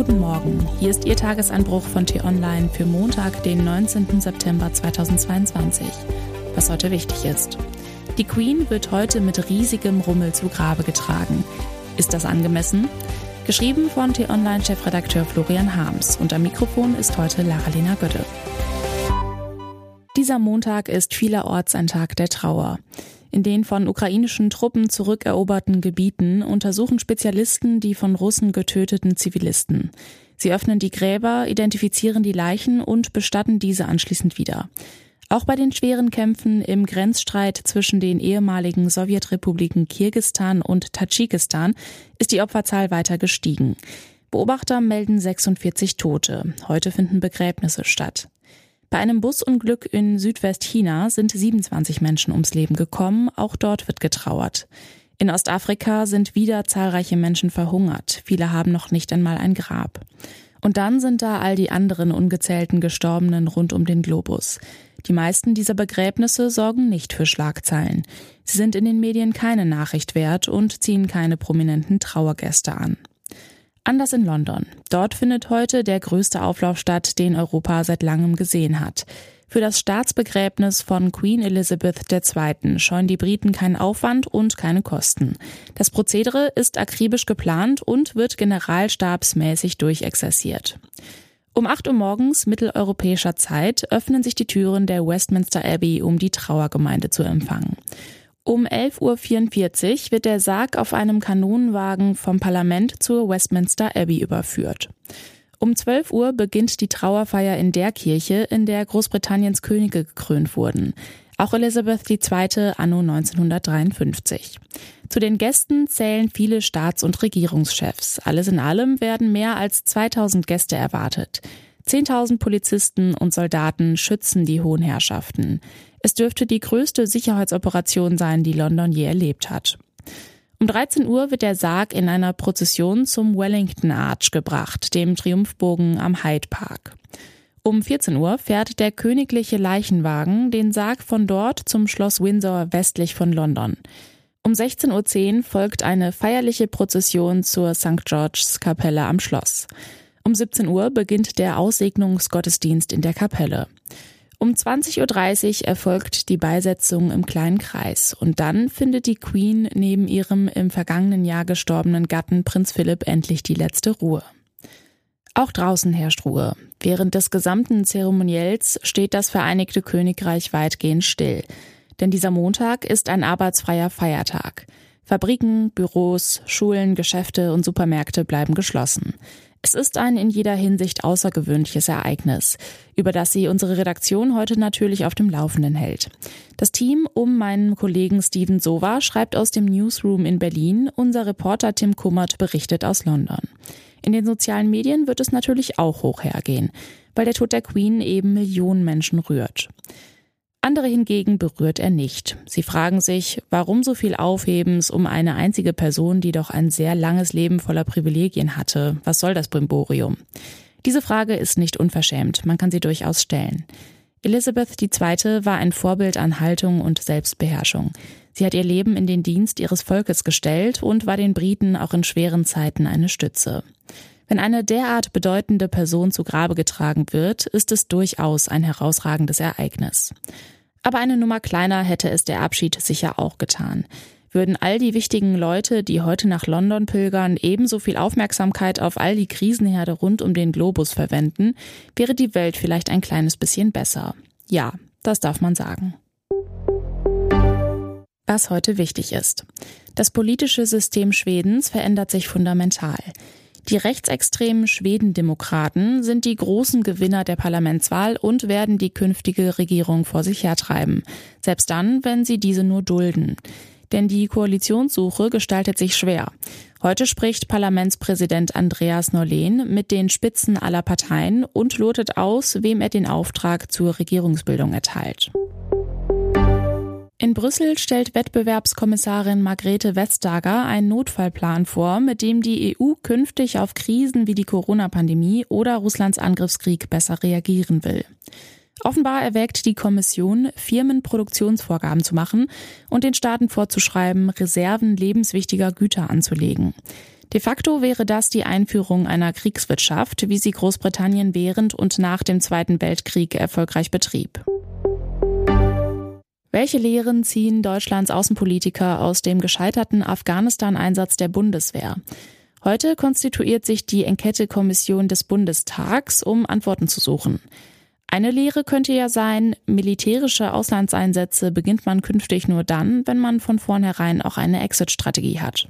Guten Morgen, hier ist Ihr Tagesanbruch von T-Online für Montag, den 19. September 2022. Was heute wichtig ist. Die Queen wird heute mit riesigem Rummel zu Grabe getragen. Ist das angemessen? Geschrieben von T-Online-Chefredakteur Florian Harms und am Mikrofon ist heute Lara-Lena Götte. Dieser Montag ist vielerorts ein Tag der Trauer. In den von ukrainischen Truppen zurückeroberten Gebieten untersuchen Spezialisten die von Russen getöteten Zivilisten. Sie öffnen die Gräber, identifizieren die Leichen und bestatten diese anschließend wieder. Auch bei den schweren Kämpfen im Grenzstreit zwischen den ehemaligen Sowjetrepubliken Kirgistan und Tadschikistan ist die Opferzahl weiter gestiegen. Beobachter melden 46 Tote. Heute finden Begräbnisse statt. Bei einem Busunglück in Südwestchina sind 27 Menschen ums Leben gekommen, auch dort wird getrauert. In Ostafrika sind wieder zahlreiche Menschen verhungert, viele haben noch nicht einmal ein Grab. Und dann sind da all die anderen ungezählten Gestorbenen rund um den Globus. Die meisten dieser Begräbnisse sorgen nicht für Schlagzeilen. Sie sind in den Medien keine Nachricht wert und ziehen keine prominenten Trauergäste an. Anders in London. Dort findet heute der größte Auflauf statt, den Europa seit langem gesehen hat. Für das Staatsbegräbnis von Queen Elizabeth II. scheuen die Briten keinen Aufwand und keine Kosten. Das Prozedere ist akribisch geplant und wird generalstabsmäßig durchexerziert. Um 8 Uhr morgens mitteleuropäischer Zeit öffnen sich die Türen der Westminster Abbey, um die Trauergemeinde zu empfangen. Um 11.44 Uhr wird der Sarg auf einem Kanonenwagen vom Parlament zur Westminster Abbey überführt. Um 12 Uhr beginnt die Trauerfeier in der Kirche, in der Großbritanniens Könige gekrönt wurden. Auch Elizabeth II. anno 1953. Zu den Gästen zählen viele Staats- und Regierungschefs. Alles in allem werden mehr als 2000 Gäste erwartet. 10.000 Polizisten und Soldaten schützen die hohen Herrschaften. Es dürfte die größte Sicherheitsoperation sein, die London je erlebt hat. Um 13 Uhr wird der Sarg in einer Prozession zum Wellington Arch gebracht, dem Triumphbogen am Hyde Park. Um 14 Uhr fährt der königliche Leichenwagen den Sarg von dort zum Schloss Windsor westlich von London. Um 16.10 Uhr folgt eine feierliche Prozession zur St. George's Kapelle am Schloss. Um 17 Uhr beginnt der Aussegnungsgottesdienst in der Kapelle. Um 20.30 Uhr erfolgt die Beisetzung im kleinen Kreis und dann findet die Queen neben ihrem im vergangenen Jahr gestorbenen Gatten Prinz Philipp endlich die letzte Ruhe. Auch draußen herrscht Ruhe. Während des gesamten Zeremoniells steht das Vereinigte Königreich weitgehend still. Denn dieser Montag ist ein arbeitsfreier Feiertag. Fabriken, Büros, Schulen, Geschäfte und Supermärkte bleiben geschlossen. Es ist ein in jeder Hinsicht außergewöhnliches Ereignis, über das sie unsere Redaktion heute natürlich auf dem Laufenden hält. Das Team um meinen Kollegen Steven Sova schreibt aus dem Newsroom in Berlin, unser Reporter Tim Kummert berichtet aus London. In den sozialen Medien wird es natürlich auch hoch hergehen, weil der Tod der Queen eben Millionen Menschen rührt. Andere hingegen berührt er nicht. Sie fragen sich, warum so viel Aufhebens um eine einzige Person, die doch ein sehr langes Leben voller Privilegien hatte. Was soll das Brimborium? Diese Frage ist nicht unverschämt, man kann sie durchaus stellen. Elizabeth II. war ein Vorbild an Haltung und Selbstbeherrschung. Sie hat ihr Leben in den Dienst ihres Volkes gestellt und war den Briten auch in schweren Zeiten eine Stütze. Wenn eine derart bedeutende Person zu Grabe getragen wird, ist es durchaus ein herausragendes Ereignis. Aber eine Nummer kleiner hätte es der Abschied sicher auch getan. Würden all die wichtigen Leute, die heute nach London pilgern, ebenso viel Aufmerksamkeit auf all die Krisenherde rund um den Globus verwenden, wäre die Welt vielleicht ein kleines bisschen besser. Ja, das darf man sagen. Was heute wichtig ist. Das politische System Schwedens verändert sich fundamental. Die rechtsextremen Schwedendemokraten sind die großen Gewinner der Parlamentswahl und werden die künftige Regierung vor sich hertreiben. Selbst dann, wenn sie diese nur dulden. Denn die Koalitionssuche gestaltet sich schwer. Heute spricht Parlamentspräsident Andreas Norlén mit den Spitzen aller Parteien und lotet aus, wem er den Auftrag zur Regierungsbildung erteilt. In Brüssel stellt Wettbewerbskommissarin Margrethe Vestager einen Notfallplan vor, mit dem die EU künftig auf Krisen wie die Corona-Pandemie oder Russlands Angriffskrieg besser reagieren will. Offenbar erwägt die Kommission, Firmen Produktionsvorgaben zu machen und den Staaten vorzuschreiben, Reserven lebenswichtiger Güter anzulegen. De facto wäre das die Einführung einer Kriegswirtschaft, wie sie Großbritannien während und nach dem Zweiten Weltkrieg erfolgreich betrieb. Welche Lehren ziehen Deutschlands Außenpolitiker aus dem gescheiterten Afghanistan-Einsatz der Bundeswehr? Heute konstituiert sich die Enquete-Kommission des Bundestags, um Antworten zu suchen. Eine Lehre könnte ja sein, militärische Auslandseinsätze beginnt man künftig nur dann, wenn man von vornherein auch eine Exit-Strategie hat.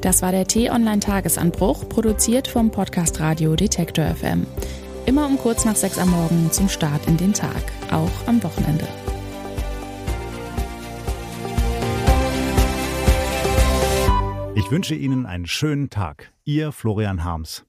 Das war der T-Online-Tagesanbruch, produziert vom Podcast Radio Detektor FM. Immer um kurz nach sechs am Morgen zum Start in den Tag, auch am Wochenende. Ich wünsche Ihnen einen schönen Tag. Ihr Florian Harms.